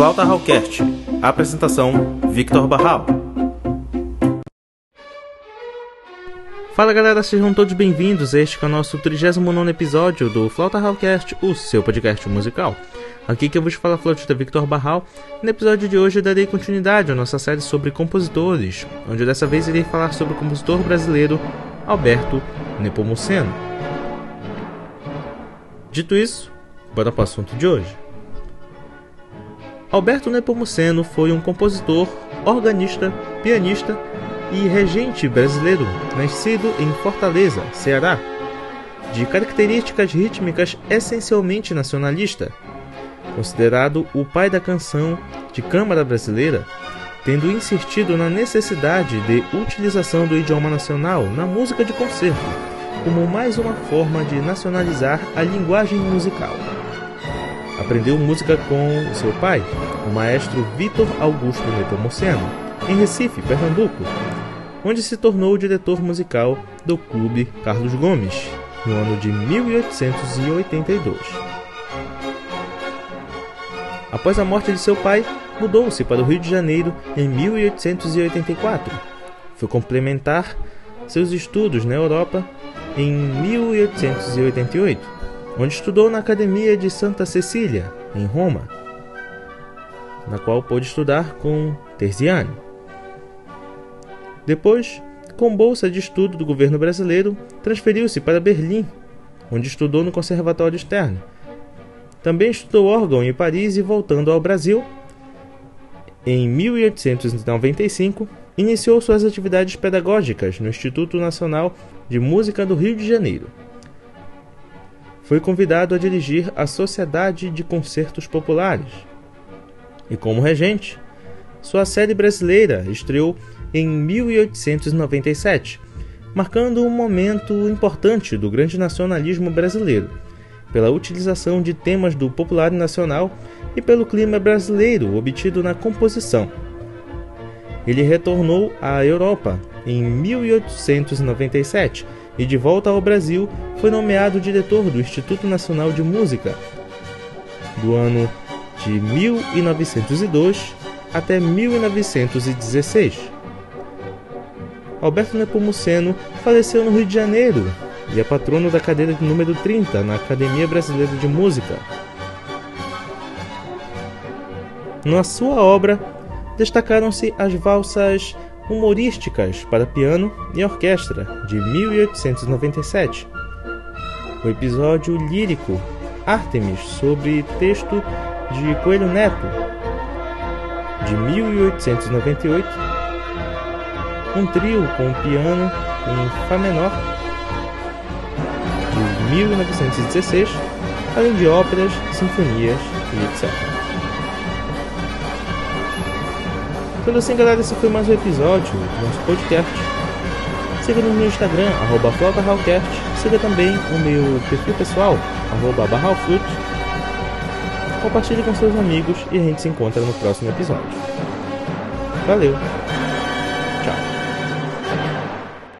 Flauta Hallcast. Apresentação: Victor Barral. Fala galera, sejam todos bem-vindos. Este é o nosso 39 episódio do Flauta Hallcast, o seu podcast musical. Aqui que eu vos falo a flautista Victor Barral. No episódio de hoje eu darei continuidade à nossa série sobre compositores, onde dessa vez irei falar sobre o compositor brasileiro Alberto Nepomuceno. Dito isso, bora para o assunto de hoje. Alberto Nepomuceno foi um compositor, organista, pianista e regente brasileiro, nascido em Fortaleza, Ceará, de características rítmicas essencialmente nacionalista, considerado o pai da canção de câmara brasileira, tendo insistido na necessidade de utilização do idioma nacional na música de concerto, como mais uma forma de nacionalizar a linguagem musical. Aprendeu música com seu pai, o maestro Vitor Augusto Nepomuceno, em Recife, Pernambuco, onde se tornou diretor musical do Clube Carlos Gomes, no ano de 1882. Após a morte de seu pai, mudou-se para o Rio de Janeiro em 1884. Foi complementar seus estudos na Europa em 1888, onde estudou na Academia de Santa Cecília, em Roma, na qual pôde estudar com Terziani. Depois, com bolsa de estudo do governo brasileiro, transferiu-se para Berlim, onde estudou no Conservatório Externo. Também estudou órgão em Paris e, voltando ao Brasil, em 1895, iniciou suas atividades pedagógicas no Instituto Nacional de Música do Rio de Janeiro. Foi convidado a dirigir a Sociedade de Concertos Populares. E como regente, sua série brasileira estreou em 1897, marcando um momento importante do grande nacionalismo brasileiro, pela utilização de temas do popular nacional e pelo clima brasileiro obtido na composição. Ele retornou à Europa em 1897 e, de volta ao Brasil, foi nomeado diretor do Instituto Nacional de Música do ano de 1902 até 1916. Alberto Nepomuceno faleceu no Rio de Janeiro e é patrono da cadeira de número 30 na Academia Brasileira de Música. Na sua obra, destacaram-se as valsas humorísticas para piano e orquestra de 1897, o episódio lírico Artemis sobre texto de Coelho Neto de 1898, um trio com piano em Fá menor de 1916, além de óperas, sinfonias e etc. Sendo assim, galera, esse foi mais um episódio do nosso podcast. Siga no meu Instagram, arroba Siga também o meu perfil pessoal, arroba. Compartilhe com seus amigos e a gente se encontra no próximo episódio. Valeu! Tchau!